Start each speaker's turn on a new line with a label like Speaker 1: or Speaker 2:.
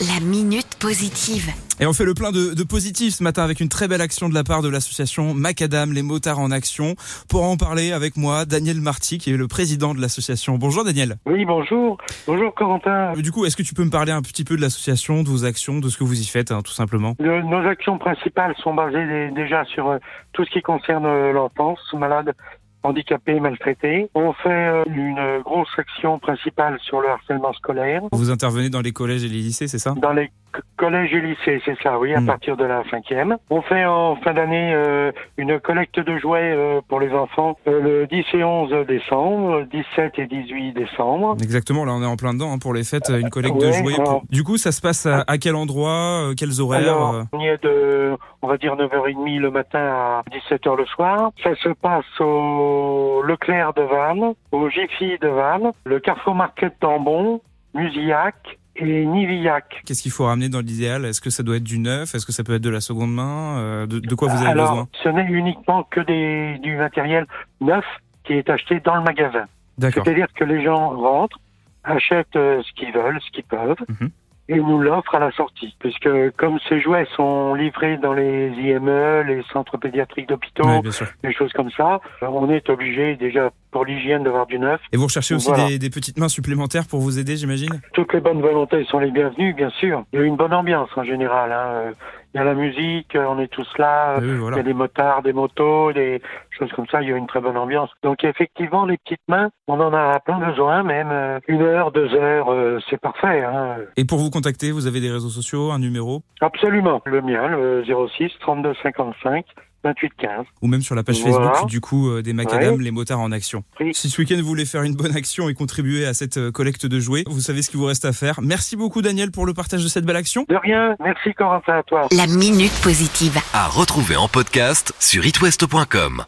Speaker 1: La minute positive.
Speaker 2: Et on fait le plein de, de positif ce matin avec une très belle action de la part de l'association Macadam, les motards en action. Pour en parler avec moi, Daniel Marty, qui est le président de l'association. Bonjour Daniel.
Speaker 3: Oui, bonjour. Bonjour Corentin.
Speaker 2: Du coup, est-ce que tu peux me parler un petit peu de l'association, de vos actions, de ce que vous y faites, hein, tout simplement?
Speaker 3: Le- nos actions principales sont basées dé- déjà sur euh, tout ce qui concerne euh, l'enfance malade, handicapée, maltraitée. On fait euh, une grosse action principale sur le harcèlement scolaire.
Speaker 2: Vous intervenez dans les collèges et les lycées, c'est ça?
Speaker 3: Dans les c- collèges et lycées, c'est ça, oui, à
Speaker 2: Mm.
Speaker 3: partir de la cinquième. On fait en fin d'année euh, une collecte de jouets euh, pour les enfants euh, le 10 et 11 décembre, 17 et 18 décembre.
Speaker 2: Exactement, là on est en plein dedans hein, pour les fêtes, une collecte de jouets.
Speaker 3: alors-
Speaker 2: Du coup, ça se passe à, à quel endroit, euh, quels horaires
Speaker 3: Alors,
Speaker 2: euh
Speaker 3: on y est de, on va dire 9h30 le matin à 17h le soir. Ça se passe au Leclerc de Vannes, au Jiffy de Vannes, le Carrefour Market d'Ambon, Musillac et Nivillac.
Speaker 2: Qu'est-ce qu'il faut ramener dans l'idéal? Est-ce que ça doit être du neuf? Est-ce que ça peut être de la seconde main? Euh, de, de quoi vous avez
Speaker 3: Alors,
Speaker 2: besoin?
Speaker 3: ce n'est uniquement que des, du matériel neuf qui est acheté dans le magasin.
Speaker 2: D'accord.
Speaker 3: C'est-à-dire que les gens rentrent, achètent euh, ce qu'ils veulent, ce qu'ils peuvent,
Speaker 2: Mhm.
Speaker 3: Et nous l'offrent à la sortie. Puisque comme ces jouets sont livrés dans les IME, les centres pédiatriques d'hôpitaux, des choses comme ça, euh, on est obligé déjà pour l'hygiène d'avoir du neuf.
Speaker 2: Et vous recherchez aussi
Speaker 3: Voilà.
Speaker 2: des, des petites mains supplémentaires pour vous aider, j'imagine?
Speaker 3: Toutes les bonnes volontés sont les bienvenues, bien sûr. Il y a une bonne ambiance en général. hein. Euh, Il y a la musique, euh, on est tous là. Il y a des motards, des motos, des choses comme ça. Il y a une très bonne ambiance. Donc effectivement, les petites mains, on en a plein besoin. Même euh, une heure, deux heures, euh, c'est parfait. Hein.
Speaker 2: Et pour vous contacter, vous avez des réseaux sociaux, un numéro?
Speaker 3: Absolument. Le mien, le 06 32 55 28 15.
Speaker 2: ou même sur la page
Speaker 3: Voilà.
Speaker 2: Facebook du coup euh, des Macadam,
Speaker 3: Ouais.
Speaker 2: les motards en action.
Speaker 3: Oui.
Speaker 2: Si ce week-end vous voulez faire une bonne action et contribuer à cette euh, collecte de jouets, vous savez ce qu'il vous reste à faire. Merci beaucoup Daniel pour le partage de cette belle action.
Speaker 3: De rien. Merci Corentin à toi.
Speaker 1: La minute positive.
Speaker 4: À retrouver en podcast sur itwest.com.